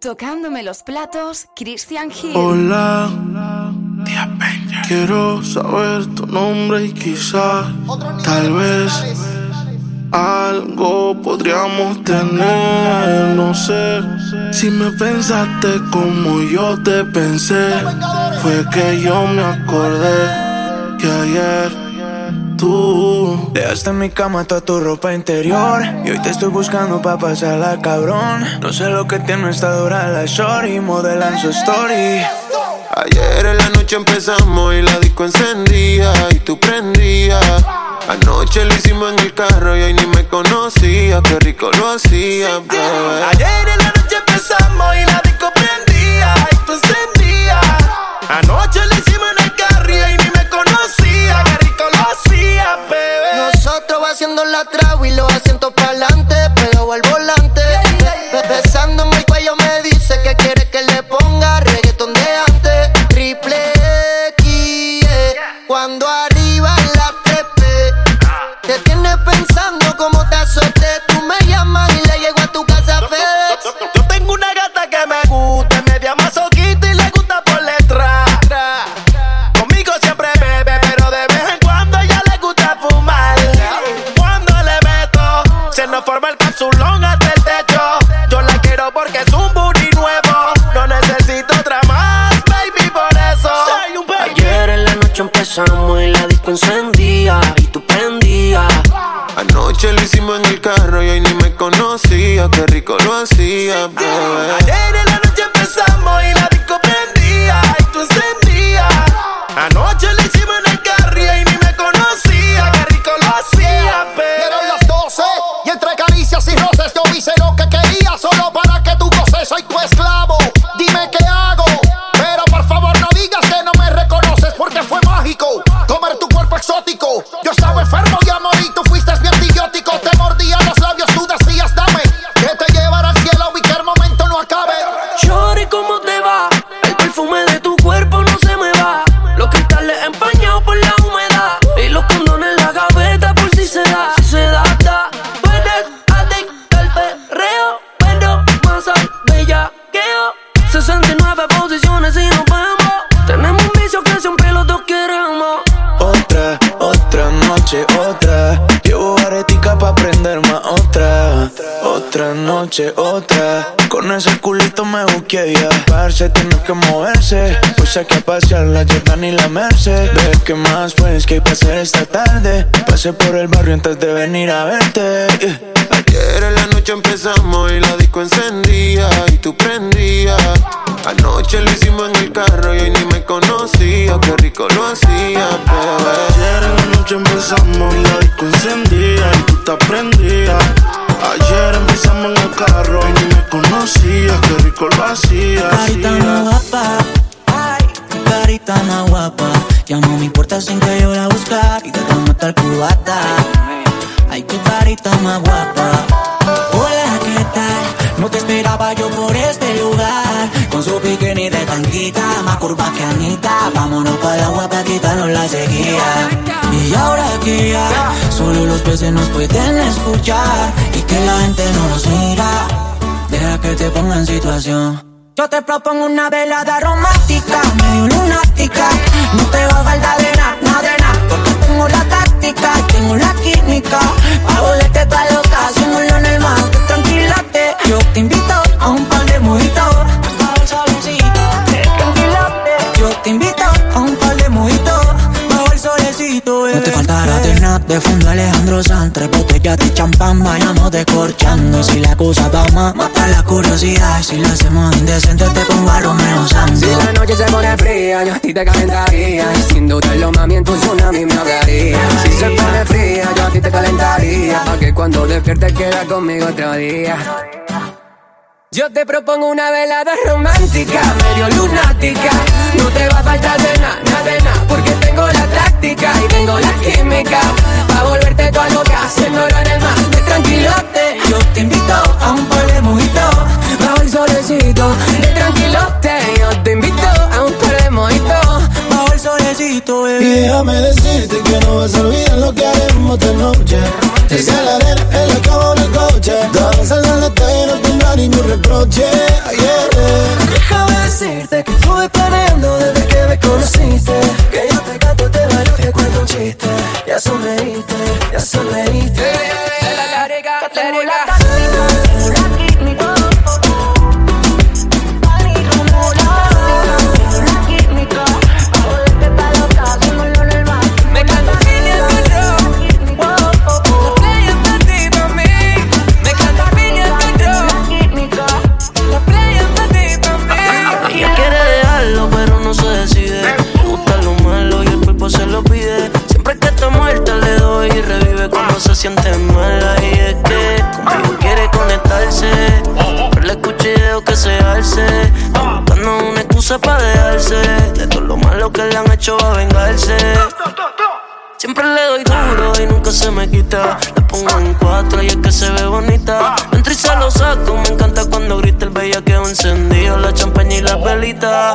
Tocándome los platos, Christian Hill. Hola, quiero saber tu nombre y quizás, tal vez, algo podríamos tener. No sé si me pensaste como yo te pensé. Fue que yo me acordé que ayer tú. Dejaste en mi cama toda tu ropa interior. Y hoy te estoy buscando pa' pasarla, cabrón. No sé lo que tiene esta dura la shorty. Modelan su story. Ayer en la noche empezamos y la disco encendía y tú prendías. Anoche lo hicimos en el carro y hoy ni me conocía, qué rico lo hacía, Ayer en la noche empezamos y la disco prendía y tú encendías. Anoche lo hicimos conocía, qué rico lo hacía, bebé. Ayer en la noche empezamos y la disco prendía y tú encendías. Anoche otra. Con ese culito me busqué ya. Parce, tiene que moverse. Pues hay que pasear la Jordan y la Merced. Ver qué más pues que hay que esta tarde. Pasé por el barrio antes de venir a verte. Ayer en la noche empezamos y la disco encendía y tú prendías. Anoche lo hicimos en el carro y hoy ni me conocía, qué rico lo hacía, bebé. Ayer en la noche empezamos y la disco encendía y tú te prendías. Ayer empezamos en el carro y ni me conocías, qué rico lo hacías. Carita más guapa, ay, carita más guapa. Llamo a mi puerta sin que yo la buscar y te hasta el cubata. Ay, tu carita más guapa. Hola, ¿qué tal? No te esperaba yo por este lugar. Con su bikini de tanguita, más curva que Anita. Vámonos para el agua para quitarnos la sequía. Y ahora que ya solo los peces nos pueden escuchar que la gente no nos mira. Deja que te ponga en situación. Yo te propongo una velada romántica, medio lunática. No te va a faltar de nada, nada de nada. Porque tengo la táctica, tengo la química. Pa' volverte toda loca, haciéndolo en el mar. Tranquilate, yo te invito a un par de mojitos. De fondo Alejandro Sanz. Tres botellas de champán, vayamos descorchando. Si la cosa va más, mata la curiosidad. Si lo hacemos indecente, te pongo a Romeo Santos. Si la noche se pone fría, yo a ti te calentaría. Sin dudarlo, mami, en tu tsunami me ahogaría. Si se pone fría, yo a ti te calentaría. Pa' que cuando despiertes queda conmigo otro día. Yo te propongo una velada romántica, medio lunática. No te va a faltar de nada, nada de nada, y tengo la química Pa' volverte todo lo que haciéndolo en el mar de tranquilote Yo te invito a un par de mojitos. Bajo el solecito. De tranquilote Yo te invito a un par de mojitos. Bajo el solecito, Y déjame decirte que no vas a olvidar lo que haremos esta noche. Es en la arena, en la cama en el coche. Danza en la estrella no tendrá ningún reproche. Yeah. Eh. Déjame decirte que estuve planeando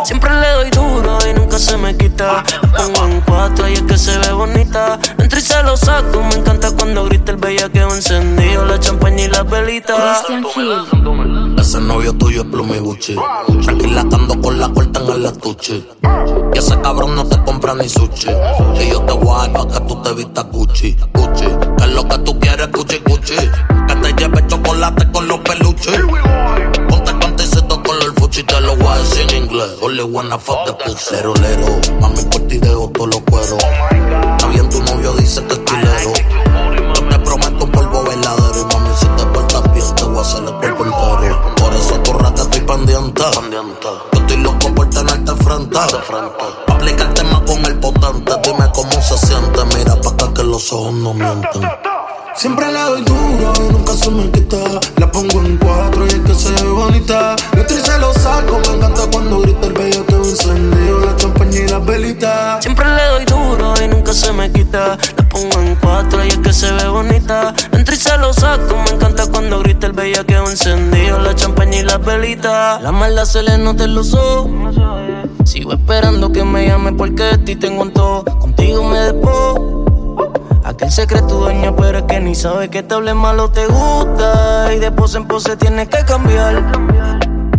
Siempre le doy duro y nunca se me quita. Pongo en cuatro y es que se ve bonita. Entro y se lo saco, me encanta cuando grita el bellaqueo encendido, la champaña y la velita. Christian Hill. Ese novio tuyo es Plumi Gucci. Tranquila ando con la corta en el estuche. Y ese cabrón no te compra ni sushi. Y yo te voy a pa' que tú te vistas Gucci. Gucci. Que es lo que tú quieres, Gucci, Gucci. Que te lleve chocolate con los peluches. Inglés. Only wanna fuck the. Lero. Mami, por ti dejo todos los cueros. Está bien, tu novio dice que es. Yo te prometo un polvo verdadero. Y mami, si te portas bien, te voy a hacer el cuerpo entero. Por eso tu rata estoy pendiente. Yo estoy loco por tenerte frente. Aplicarte más con el potente. Dime cómo se siente. Mira pa' acá que los ojos no mienten. Siempre le doy duro y nunca se me quita. La pongo en cuatro y es que se ve bonita. Yo se lo saco, me encanta cuando grita el bello te encendido. La champaña y las velitas. Siempre le doy duro y nunca se me quita. La pongo en cuatro y es que se ve bonita. Entro y se lo saco, me encanta cuando grita el bellaqueo encendido, la champaña y las velitas. La mala se le nota en los ojos. Sigo esperando que me llame porque de ti tengo un todo. Contigo me despo. Aquel secreto dueño, pero es que ni sabe que te hable malo te gusta. Y de pose en pose tienes que cambiar.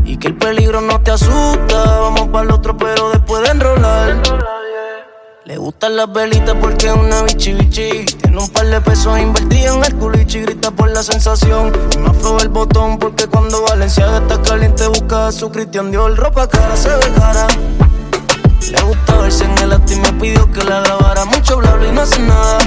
Y que el peligro no te asusta. Vamos para el otro, pero después de enrolar. Le gustan las velitas porque es una bichi bichi. Tiene un par de pesos invertidos en el culichi. Grita por la sensación. Y me afloja el botón porque cuando Valenciaga está caliente busca a su Cristian Dior. Ropa cara se ve cara. Le gusta verse en el acto y me pidió que la grabara. Mucho bla bla y no hace nada.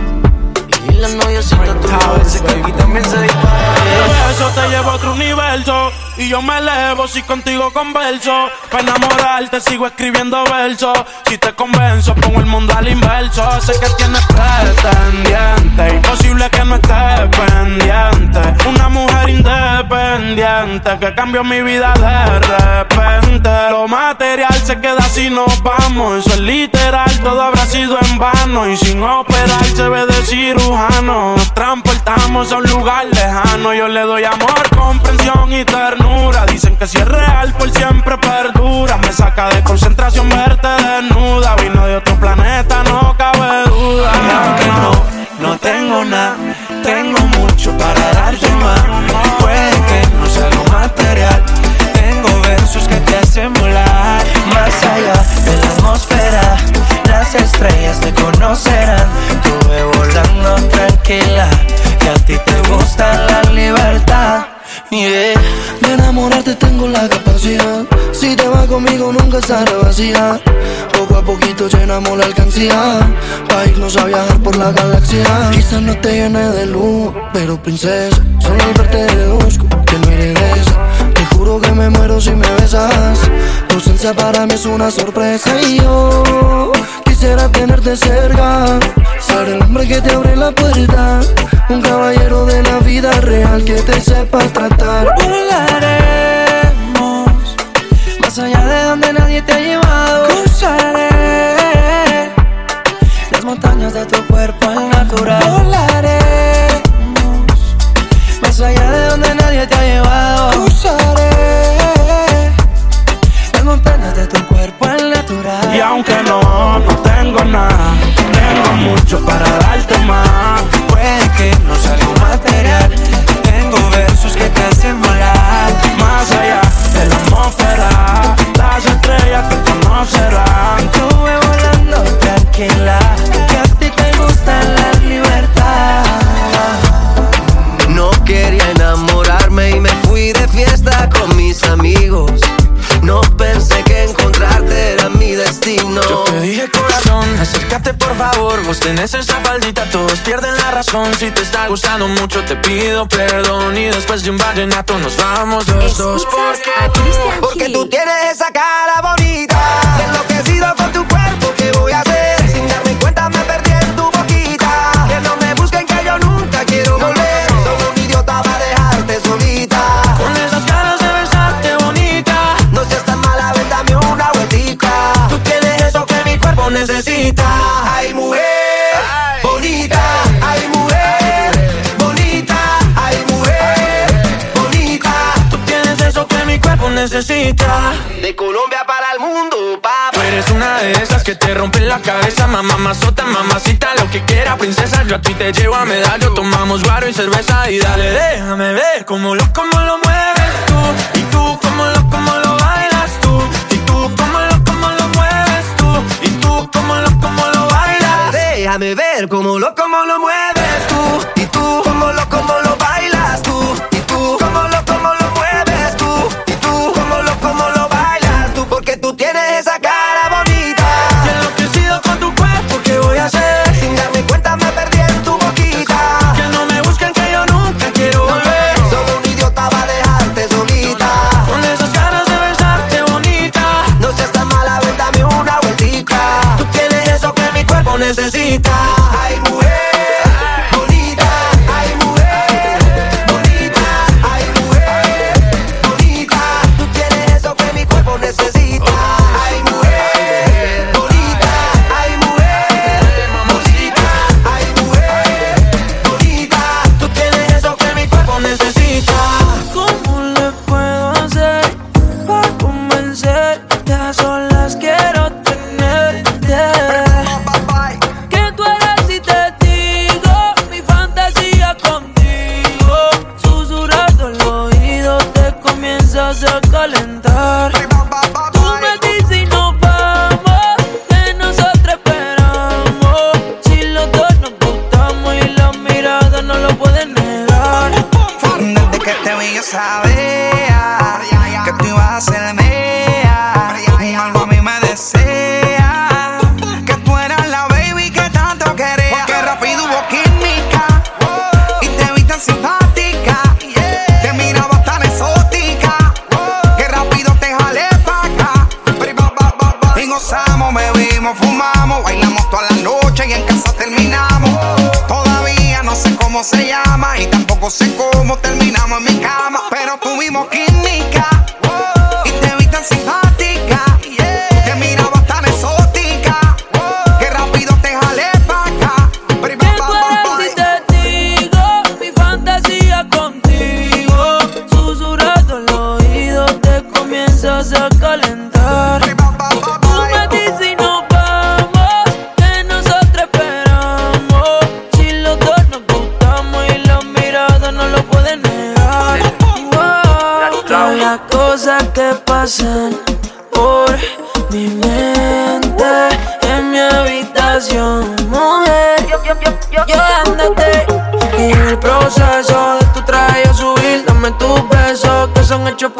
La noviecita tuya a veces que aquí también se dispara. Eso te llevo a otro universo y yo me elevo si contigo converso. Para enamorarte sigo escribiendo versos. Si te convenzo pongo el mundo al inverso. Sé que tienes pretendiente, imposible que no estés pendiente. Una mujer independiente que cambió mi vida de repente. Lo material se queda si nos vamos. Eso es literal, todo habrá sido en vano. Y sin operar se ve de cirujano. Nos transportamos a un lugar lejano. Yo le doy amor, comprensión y ternura. Dicen que si es real, por siempre perdura. Me saca de concentración verte desnuda. Vino de otro planeta, no cabe duda. Y aunque no, no tengo nada, tengo mucho para darte más. Puede que no sea algo material, tengo versos que te hacen volar. Más allá de la atmósfera, las estrellas te conocerán. Tuve volando tranquila, que a ti te gusta la libertad. De enamorarte tengo la capacidad. Si te vas conmigo nunca estaré vacía. Poco a poquito llenamos la alcancía. Pa' irnos a viajar por la galaxia. Quizás no te llene de luz, pero princesa. Solo al verte deduzco que no eres de esa. Te juro que me muero si me besas. Tu ausencia para mí es una sorpresa y yo quisiera tenerte cerca. Ser el hombre que te abre la puerta. Un caballero de la vida real que te sepa tratar. Volaremos más allá de donde nadie te ha llevado. Cruzaré las montañas de tu cuerpo al natural. Tengo mucho para darte más. Puede que no sea algo material. Tengo versos que te hacen volar. Más allá de la atmósfera, las estrellas te conocerán. Estuve volando tranquila. Pierden la razón Si te está gustando mucho te pido perdón Y después de un vallenato nos vamos los dos a Porque Hill. tú tienes esa cara bonita. necesita. De Colombia para el mundo, papá. eres una de esas que te rompen la cabeza, mamá, mazota, mamacita, lo que quiera, princesa. Yo a ti te llevo a medallo, tomamos guaro y cerveza y dale, déjame ver cómo lo, cómo lo mueves tú. Y tú, cómo lo, cómo lo bailas tú. Y tú, cómo lo, cómo lo mueves tú. Y tú, cómo lo, cómo lo bailas. Déjame ver cómo lo, cómo lo mueves tú. Y tú, cómo lo, cómo lo bailas gritar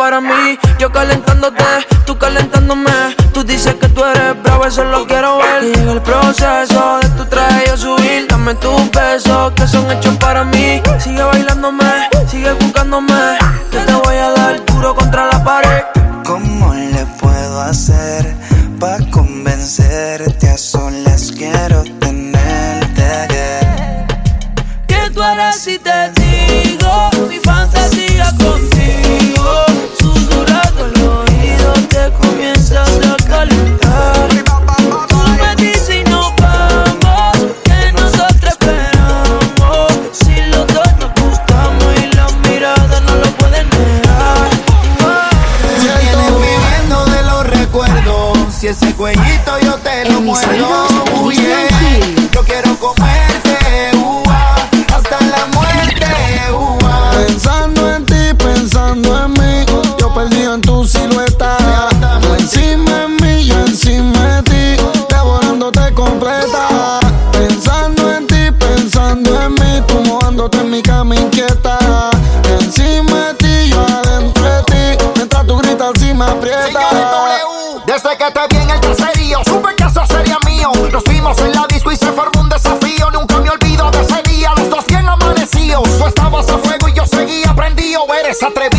para mí. Yo calenté Bien el caserío, supe que eso sería mío. Nos vimos en la disco y se formó un desafío. Nunca me olvido de ese día, los dos bien amanecidos. Tú estabas a fuego y yo seguía prendido. Eres atrevido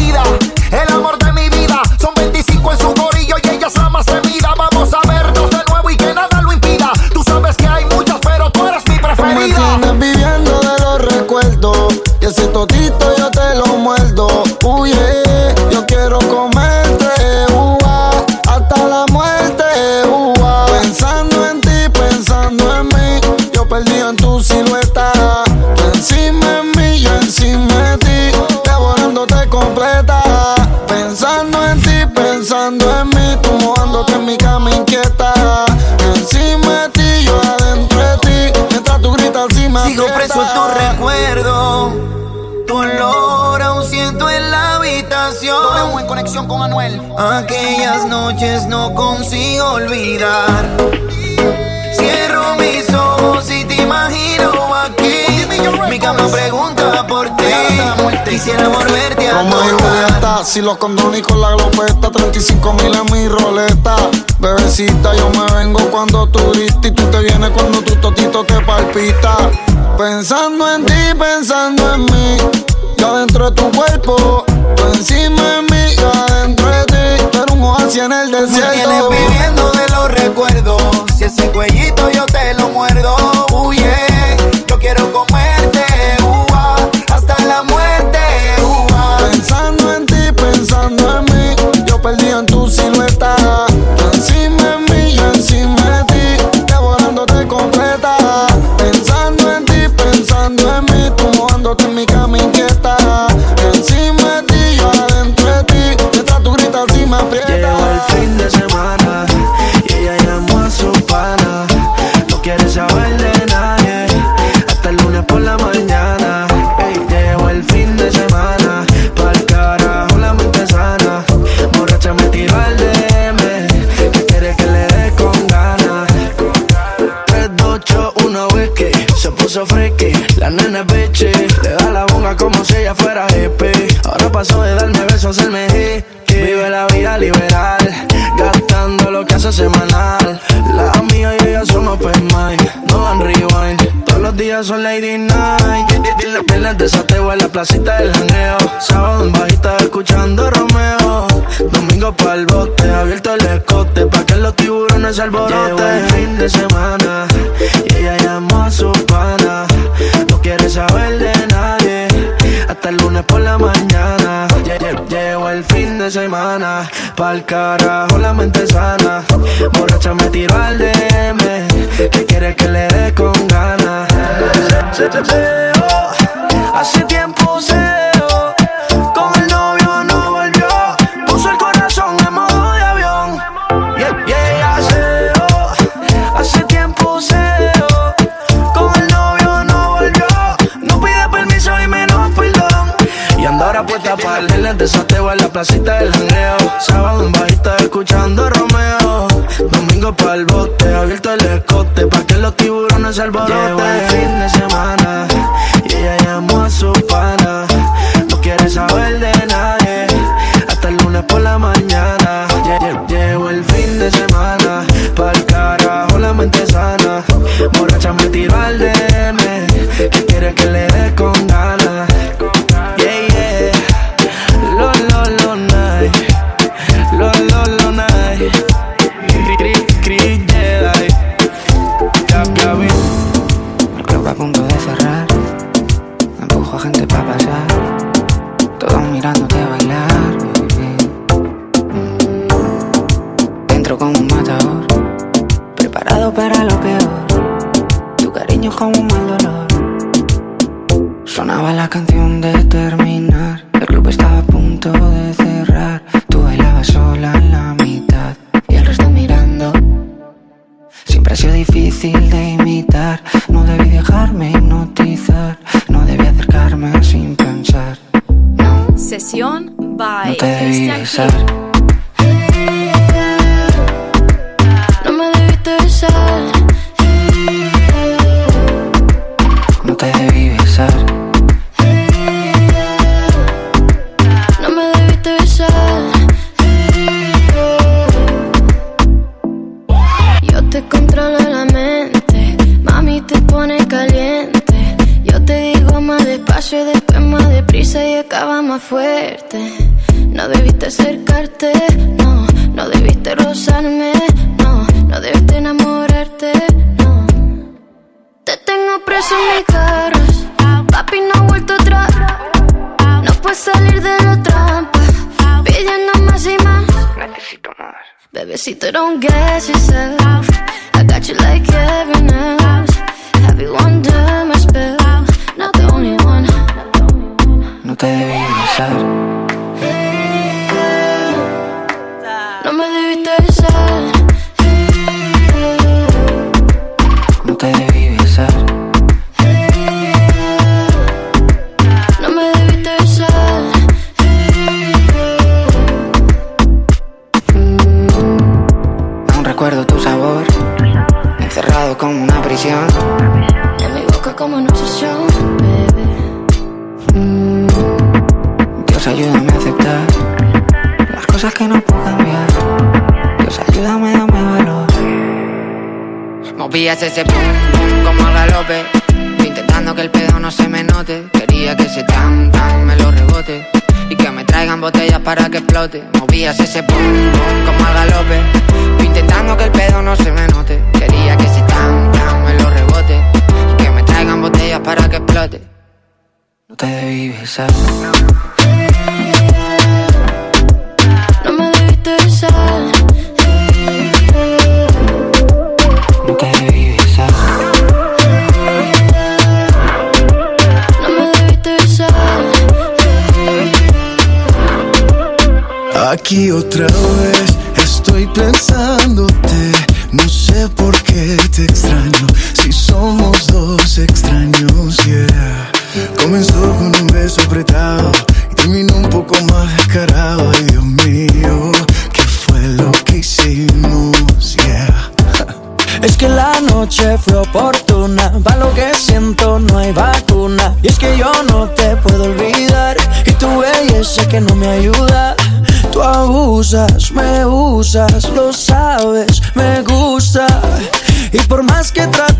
consigo olvidar. Cierro mis ojos y te imagino aquí. Mi cama pregunta por ti. Quisiera volverte a Como Julieta, si los condones con la glopeta, 35 mil en mi roleta. Bebecita, yo me vengo cuando tú gritas y tú te vienes cuando tu totito te palpita. Pensando en ti, pensando en mí, yo adentro de tu cuerpo, tú encima de mí noche en el desierto. Viviendo de los recuerdos. Si ese cuellito yo te lo muero pa'l carajo la mente sana. Borracha me tiro al DM. ¿Qué quiere que le dé con ganas? Oh, hace tiempo se. Con el novio no volvió. Puso el corazón en modo de avión. Y el pie hace Hace tiempo se. Con el novio no volvió. No pide permiso y menos perdón. Y anda ahora puesta para el lente. Sateo en la placita del jangueo. Sábado un baile No te debí besar. No me debiste besar. No te debí besar. No me debiste besar. Aquí otra vez estoy pensándote. No sé por qué te extraño. Si somos dos extraños, yeah. Comenzó con un beso apretado y terminó un poco más descarado. Ay, Dios mío, ¿qué fue lo que hicimos? Yeah. Es que la noche fue oportuna, va lo que siento, no hay vacuna. Y es que yo no te puedo olvidar, y tu belleza que no me ayuda. Tú abusas, me usas, lo sabes, me gusta. Y por más que trato,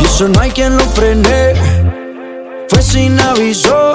Y eso no hay quien lo frene, fue sin aviso.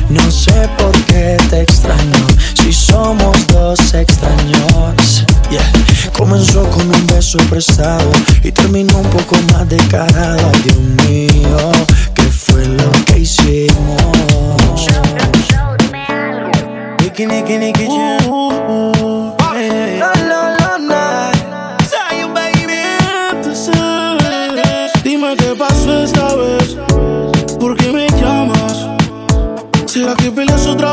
No sé por qué te extraño. Si somos dos extraños. Yeah. Comenzó con un beso prestado y terminó un poco más descarado. Ay, Dios mío, ¿qué fue lo que hicimos? Baby. Tú sabes. Dime qué pasó esta vez. ¿Será que peleas otra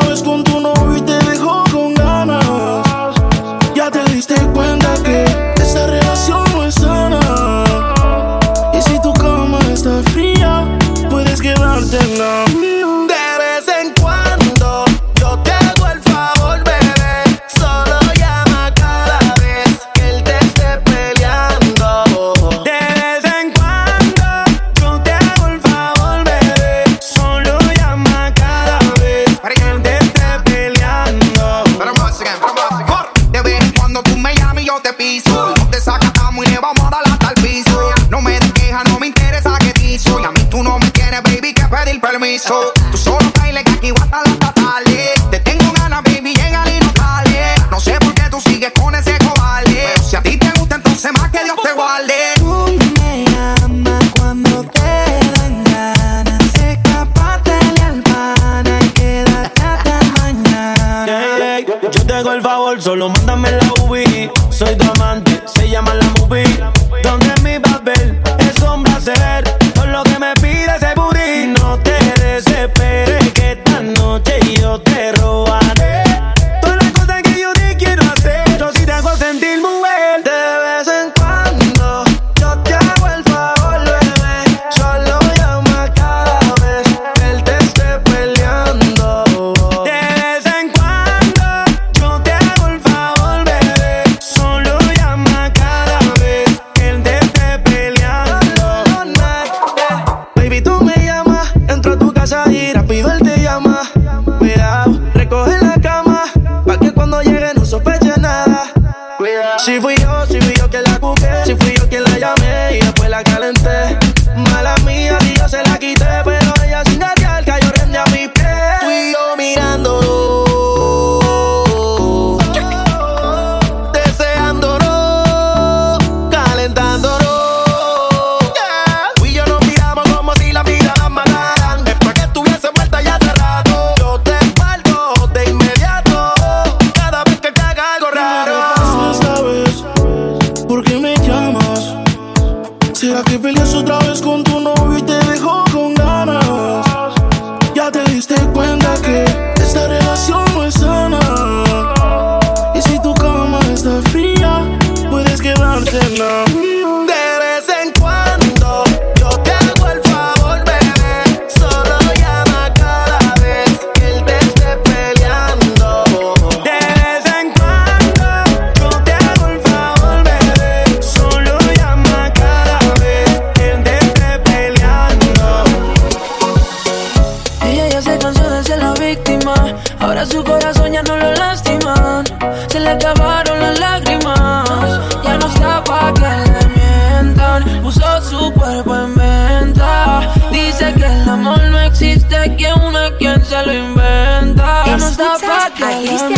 está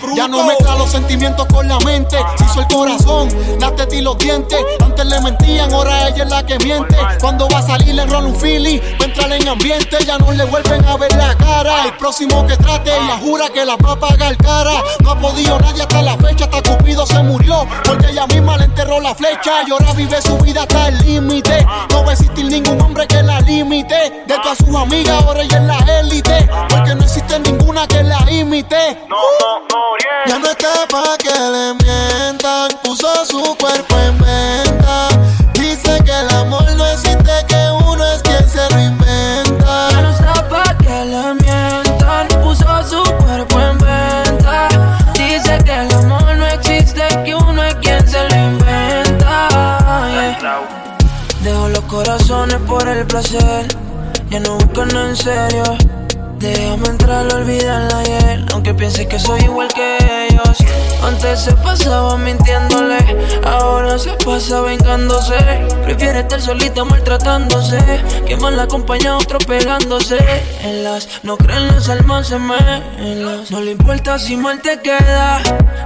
bruto. Ya no mezcla los sentimientos con la mente. Se hizo el corazón, la teta y los dientes. Antes le mentían, ahora ella es la que miente. Cuando va a salir le rola un Philly, va a entrar en ambiente. Ya no le vuelven a ver la cara. El próximo que trate, ella jura que la va a pagar cara. No ha podido nadie hasta la fecha, hasta Cupido se murió. Porque ella misma le enterró la flecha. Y ahora vive su vida hasta el límite. No va a existir ningún hombre que la limite. De todas sus amigas, ahora ella es la élite. Porque no existe ninguna que la imite. Ya no está pa' que le mientan, puso su cuerpo en venta. Dice que el amor no existe, que uno es quien se reinventa. Ya no está pa' que le mientan, puso su cuerpo en venta. Dice que el amor no existe, que uno es quien se lo inventa. yeah. Dejo los corazones por el placer, ya no busco nada en serio. Déjame entrar, olvidarla ayer, aunque pienses que soy igual que ellos. Antes se pasaba mintiéndole, ahora se pasa vengándose. Prefiere estar solita maltratándose, que mal acompaña a otro pegándose. En las no creen las almas se las No le importa si mal te queda,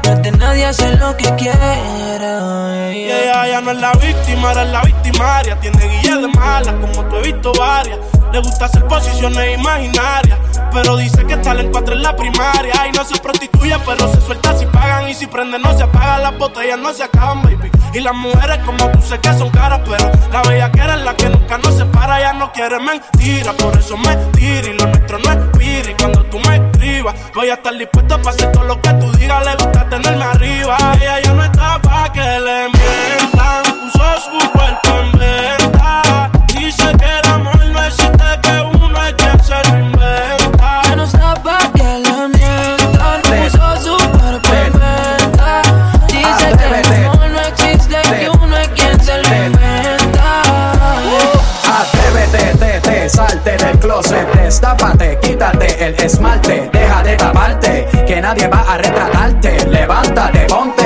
no nadie hacer lo que quiera. Y ella ya no es la víctima, era la victimaria. Tiene guía de mala, como tú he visto varias. Le gusta hacer posiciones imaginarias. Pero dice que está en cuatro en la primaria. Y no se prostituye, pero se suelta si pagan. Y si prende, no se apaga. Las botellas no se acaban, baby. Y las mujeres, como tú, sé que son caras. Pero la bella que es la que nunca nos separa. Ya no quiere mentira, por eso me tira. Y lo nuestro no es piri. Cuando tú me escribas, voy a estar dispuesto para hacer todo lo que tú digas. Le gusta tenerme arriba. Ella ya no está pa' que Salte del closet, destápate, quítate el esmalte, deja de taparte, que nadie va a retratarte, levántate, ponte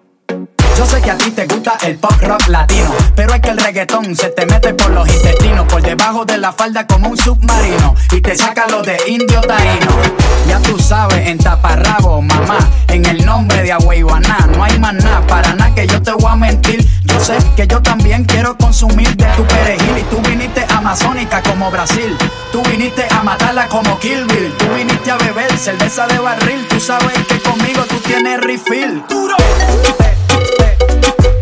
Yo sé que a ti te gusta el pop rock latino, pero es que el reggaetón se te mete por los intestinos, por debajo de la falda como un submarino, y te saca lo de indio taíno. Ya tú sabes, en taparrabo, mamá, en el nombre de Agüeyuaná, no hay más nada, para nada que yo te voy a mentir. Yo sé que yo también quiero consumir de tu perejil, y tú viniste amazónica como Brasil, tú viniste a matarla como Kill tú viniste a beber cerveza de barril, tú sabes que conmigo tú tienes refill. Duro. Thank you.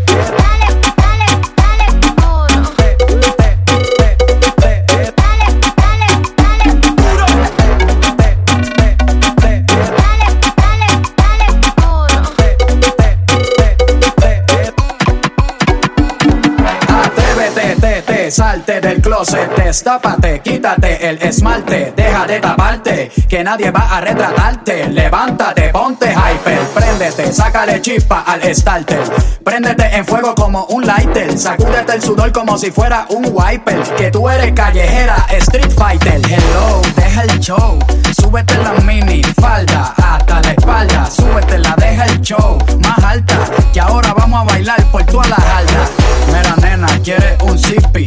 Te, te, salte del closet, destápate, quítate el esmalte, deja de taparte, que nadie va a retratarte. Levántate, ponte hyper, préndete, sácale chispa al starter. Préndete en fuego como un lighter, sacúdete el sudor como si fuera un wiper. Que tú eres callejera, street fighter. Hello, deja el show, súbete la mini falda hasta la espalda, súbete la, deja el show más alta, que ahora vamos a bailar por toda la alda. Mira nena, quieres un zippy,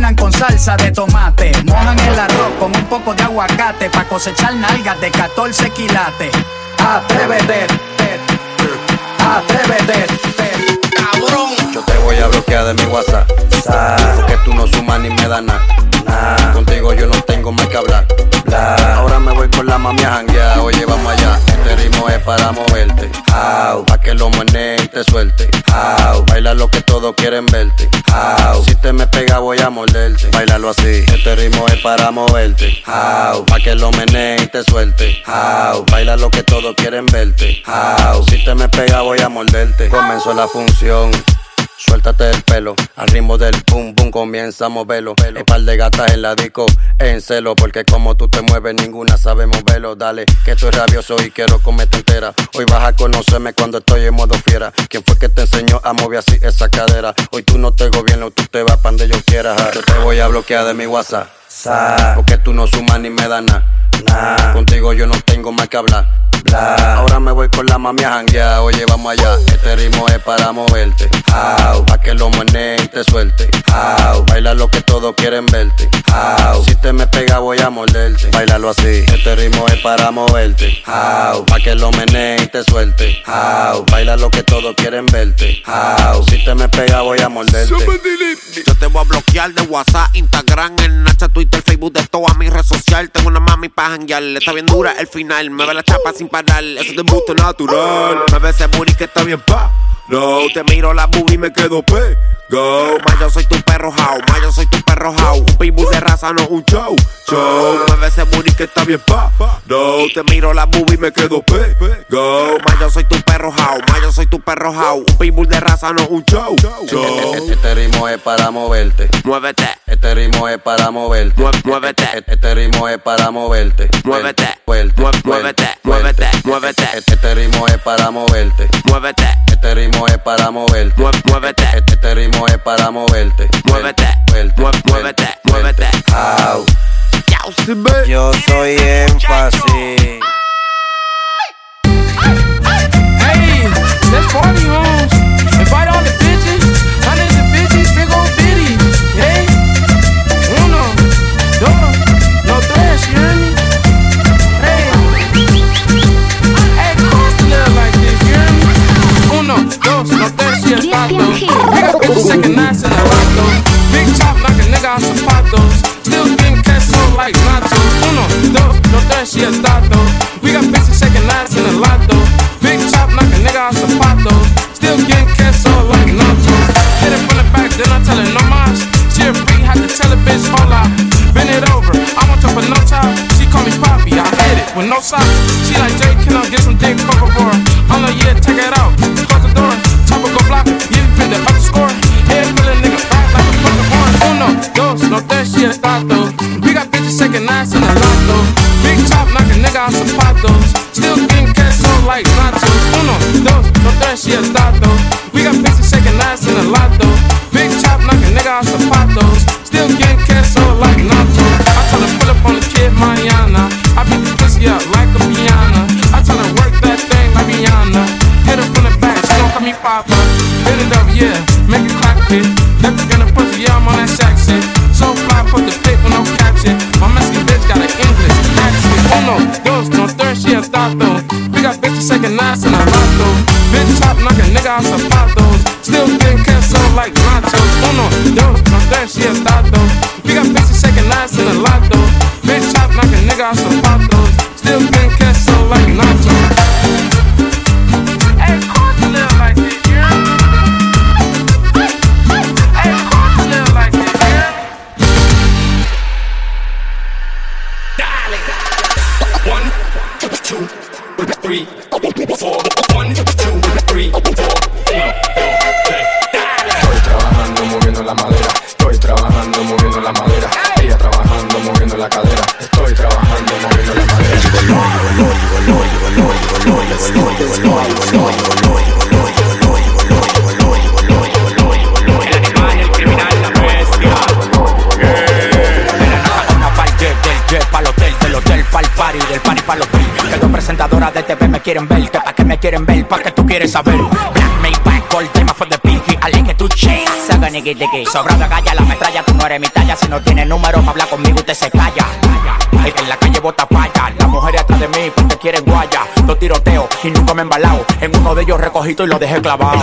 Cocinan con salsa de tomate, mojan el arroz con un poco de aguacate para cosechar nalgas de 14 quilates. Atrévete, atrévete, cabrón. Yo te voy a bloquear de mi WhatsApp. Porque tú no sumas ni me das nada. Contigo yo no tengo más que hablar. Ahora me voy con la mami a janguear. Oye, vamos allá. Este ritmo es para moverte. Au, pa' que lo muenes y te suelte. Au, baila lo que todos quieren verte. Au, si te me pega voy a morderte. Bailalo así. Este ritmo es para moverte. Au, pa' que lo menes y te suelte. Au, baila lo que todos quieren verte. Au, si te me pega voy a morderte. Comenzó la función. Suéltate el pelo, al ritmo del pum pum comienza a moverlo. Un par de gatas en la disco, en celo, porque como tú te mueves, ninguna sabe moverlo. Dale, que estoy rabioso y quiero comerte entera. Hoy vas a conocerme cuando estoy en modo fiera. ¿Quién fue que te enseñó a mover así esa cadera? Hoy tú no te gobierno, tú te vas pa' donde yo quiera. Yo te voy a bloquear de mi WhatsApp, porque tú no sumas ni me das nada. Contigo yo no tengo más que hablar. Ahora me voy con la mami a janguear. Oye, vamos allá. Este ritmo es para moverte. Au, pa' que lo muenes y te suelte. Au, baila lo que todos quieren verte. Au, si te me pega voy a morderte. Bailalo así. Este ritmo es para moverte. Au, pa' que lo menes y te suelte. Au, baila lo que todos quieren verte. Au, si te me pega voy a morderte. Yo te voy a bloquear de WhatsApp, Instagram, Snapchat, Twitter, Facebook, de todas mis redes sociales. Tengo una mami pa' janguear, está bien dura el final. Me ve la chapa sin parar, eso es de embuste natural. Me ve ese booty que está bien pa' No, te miro la boobie y me quedo pe. Go, ma yo soy tu perro how, ma yo soy tu perro how. Un pitbull de raza, no un show. Show, mueve ese booty que está bien pa. No, te miro la boobie y me quedo pe. Go, ma yo soy tu perro how, ma yo soy tu perro how. Un pitbull de raza, no un show. Show. Este ritmo es para moverte. Muévete. Este ritmo es para moverte. Muévete. Este ritmo es para moverte. Muévete. Muévete. Muévete. Muévete. Muévete. Este ritmo es para moverte. Muévete. Este ritmo es para moverte. Muévete. Este ritmo es para moverte. Muévete. Muévete. Muévete. Au. Yo soy énfasis. Hey, let's party, homes. Invite all the bitches, see us pop those. Nigga, the second nice in a rock those. Big chop like a nigga, I support those. Still getting cash so like Nato. Uno, dos, no tres, she a start. We got bitches shaking nice in a lot. Big chop like a nigga, I support those. Still getting cash so like Nato. Hit it from the back, then I tell her no mas. She a freak, had to tell a bitch, hold up. Bend it over, I want to for no child. She call me Poppy, I hate it with no socks. She like, Jay, can I get some dick cover for her? I'm like, yeah, take it out. Close the door tropical block, y el fin score. Head full nigga, fight like a fucking horn. Uno, dos, no te sientas tú. Nigga diggy. Sobrado galla, la metralla, tú no eres mi talla, si no tienes número pa' hablar conmigo usted se calla. El que en la calle bota falla, las mujeres atrás de mí porque quieren guaya. Dos tiroteos y nunca me he embalado, en uno de ellos recogito y lo dejé clavado.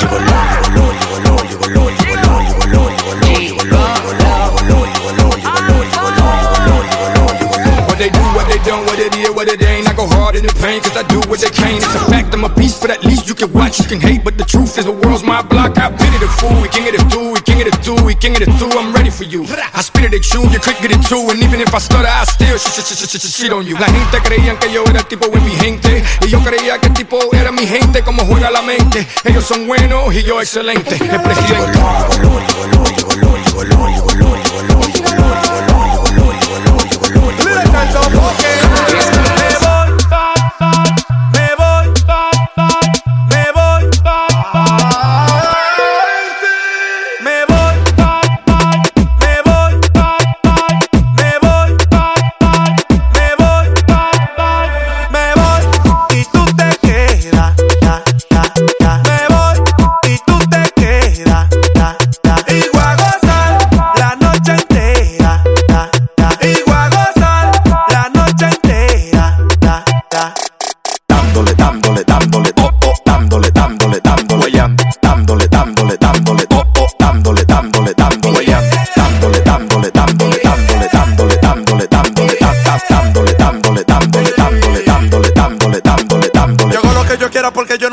What they do, what they don't, what it is, what it ain't. I go hard in the pain, cause I do what they can. It's a fact, I'm a beast, for that least can watch, you can hate. But the truth is, the world's my block. I pity the fool, we king of the two, we king of the two, we king of the two. I'm ready for you. I spit it, they chew, you could get it too. And even if I stutter, I still sh sh sh sh sh shit on you. La gente creían que yo era el tipo de mi gente. Y yo creía que el tipo era mi gente, como juega la mente. Ellos son buenos y yo excelente. El presidente.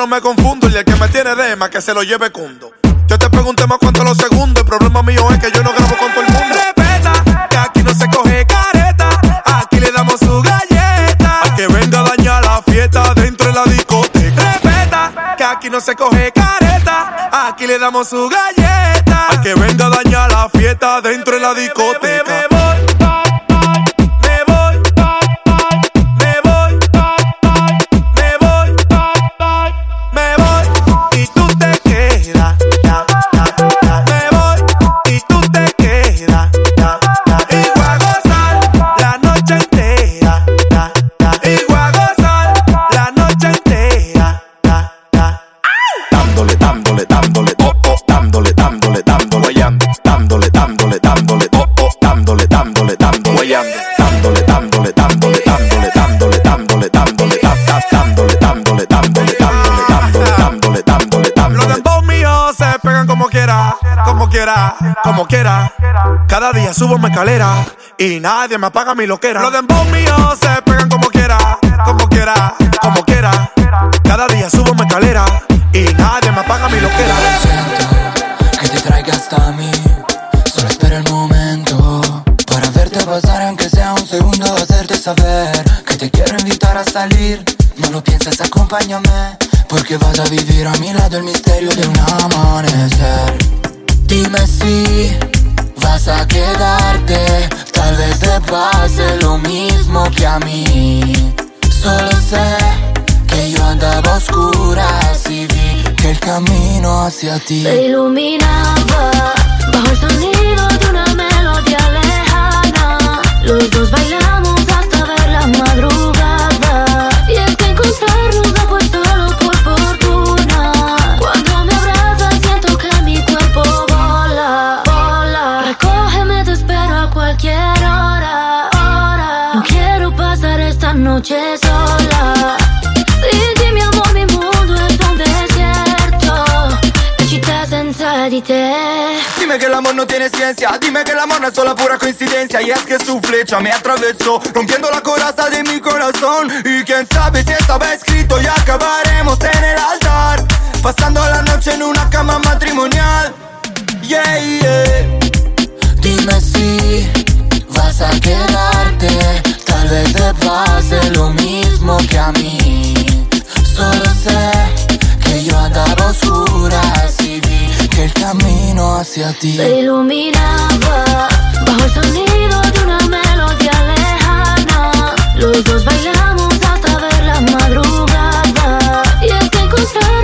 No me confundo. Y el que me tiene dema, que se lo lleve cundo. Yo te pregunté más cuánto los segundos. El problema mío es que yo no grabo con todo el mundo. Respeta, que aquí no se coge careta. Aquí le damos su galleta. Al que venga a dañar la fiesta dentro de la discoteca. Respeta, que aquí no se coge careta. Aquí le damos su galleta. Al que venga a dañar la fiesta dentro de la discoteca. Quiera, como quiera. Cada día subo mi escalera y nadie me apaga mi loquera. Los dembow míos se pegan como quiera, como quiera, como quiera. Cada día subo mi escalera y nadie me apaga mi loquera. que te traiga hasta mí. Solo espera el momento para verte pasar, aunque sea un segundo, hacerte saber que te quiero invitar a salir. No lo pienses, acompáñame, porque vas a vivir a mi lado el misterio de un amanecer. Dime si vas a quedarte, tal vez te pase lo mismo que a mí. Solo sé que yo andaba a oscuras y vi que el camino hacia ti Se iluminaba bajo el sonido de una melodía lejana. Los dos bailamos hasta ver la madrugada. Noche sola. Sin ti, mi amor, mi mundo es un desierto. Le città senza di te. Dime que el amor no tiene ciencia, dime que el amor no es solo pura coincidencia. Y es que su flecha me atravesó, rompiendo la coraza de mi corazón. Y quién sabe si estaba escrito y acabaremos en el altar. Pasando la noche en una cama matrimonial. Yeah, yeah. Dime si vas a quedarte, tal vez te lo mismo que a mí. Solo sé que yo andaba a oscuras y vi que el camino hacia ti Se iluminaba bajo el sonido de una melodía lejana. Los dos bailamos hasta ver la madrugada. Y es que encontrarnos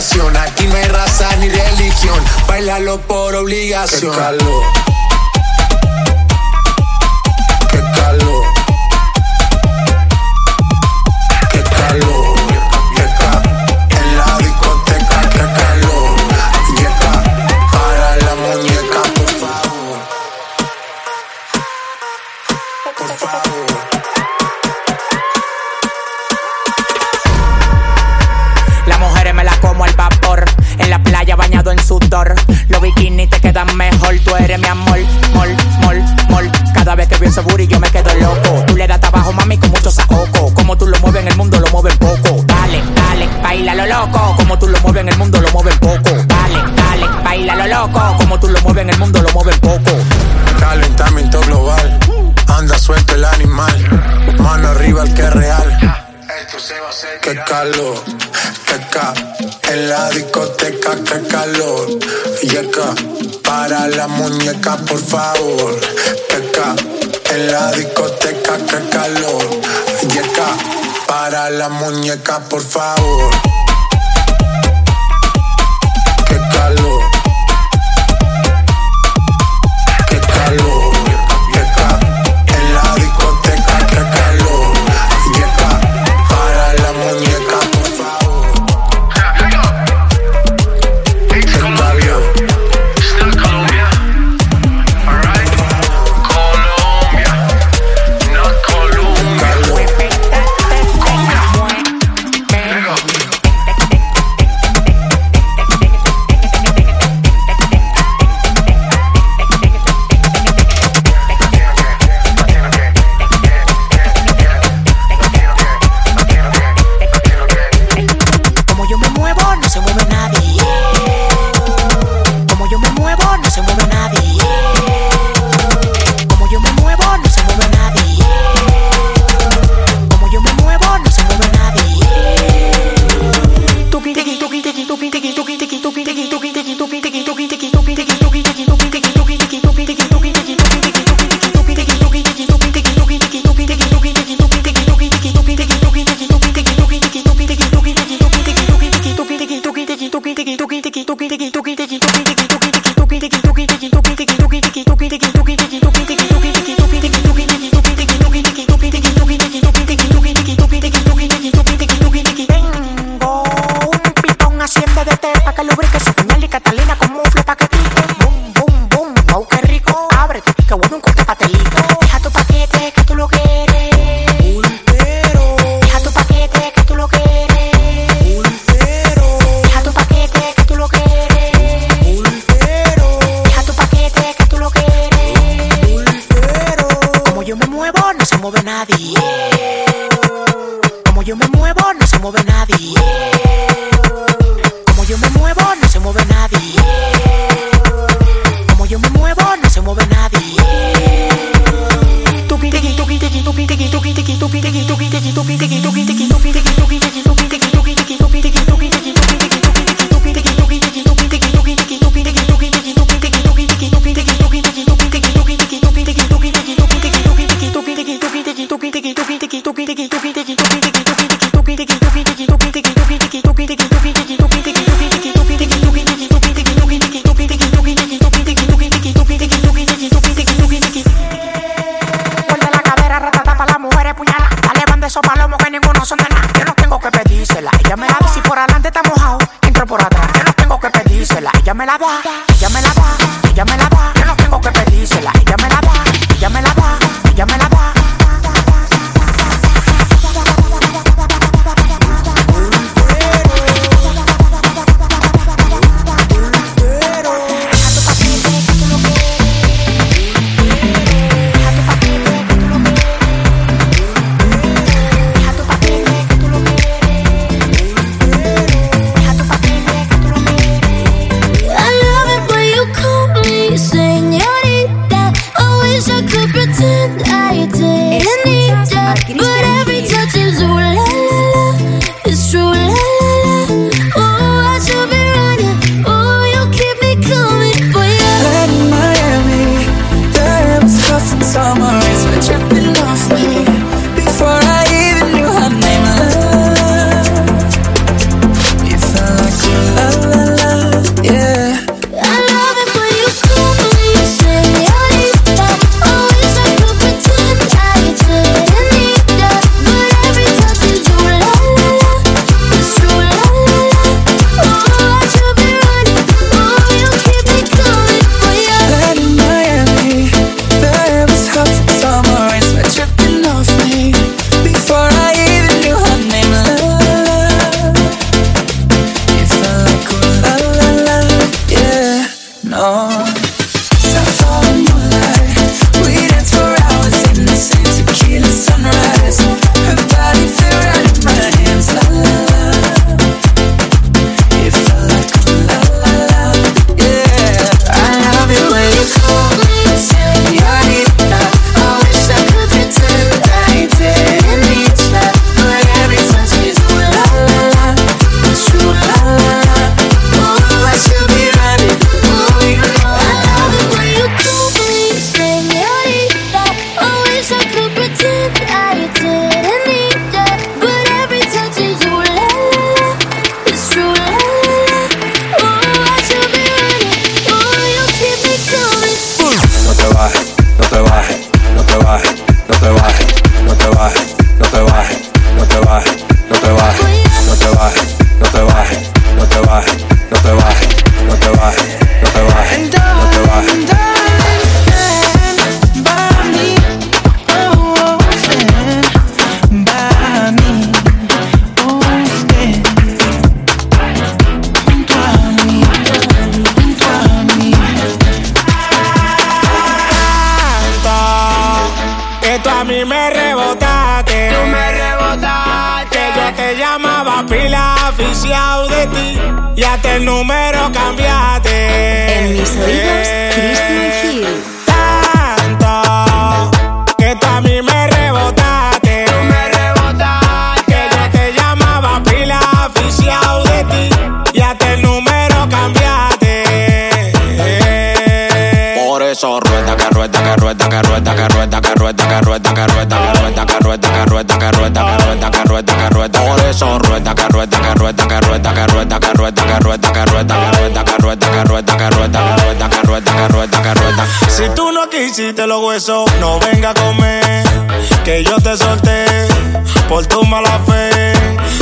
Aquí no hay raza ni religión. Bailalo por obligación. Qué calor. Qué calor. Qué calor. Qué ca- sudor. Los bikinis te quedan mejor. Tú eres mi amor, mol, mol, mol. Cada vez que veo ese booty yo me quedo loco. Tú le das trabajo, mami, con mucho saoco. Como tú lo mueves en el mundo, lo mueves poco. Dale, dale, baila lo loco. Como tú lo mueves en el mundo, lo mueves poco. Dale, dale, baila lo loco. Como tú lo mueves en el mundo, lo mueves poco. Calentamiento global, anda suelto el animal, mano arriba el que es real. Qué calor, qué ca, en la discoteca, qué calor. Yeca, para la muñeca, por favor. Qué ca, en la discoteca, qué calor. Yeca, para la muñeca, por favor. se mueve nadie. 阿巴阿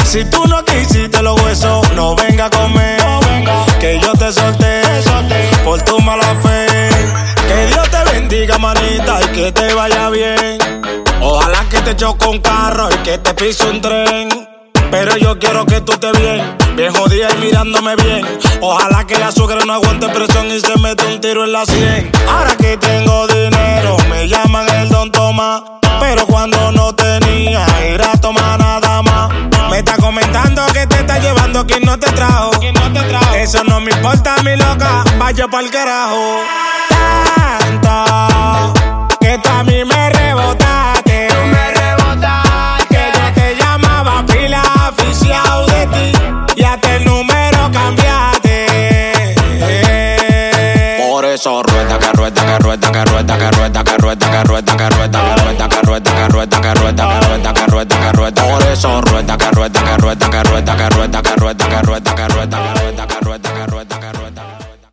Si tú no quisiste los huesos, no venga a comer. Venga. Que yo te solté, te por tu mala fe. Que Dios te bendiga, manita, y que te vaya bien. Ojalá que te choque un carro y que te pise un tren. Pero yo quiero que tú te bien Bien jodida y mirándome bien. Ojalá que el azúcar no aguante presión y se mete un tiro en la sien. Ahora que tengo dinero, me llaman el don Tomás. Pero cuando no tenía, era tomar nada más. Me está comentando que te está llevando quien no te trajo. No te trajo? Eso no me importa, mi loca. Vaya el carajo. Tanto que a mí me rebota. carrueta, carrueta, carrueta, carrueta, carrueta, carrueta, carrueta, carrueta, carrueta, carrueta, carrueta, carrueta, carrueta, carrueta, por eso rueta, carrueta, carrueta, carrueta, carrueta, carrueta, carrueta, carrueta, carrueta.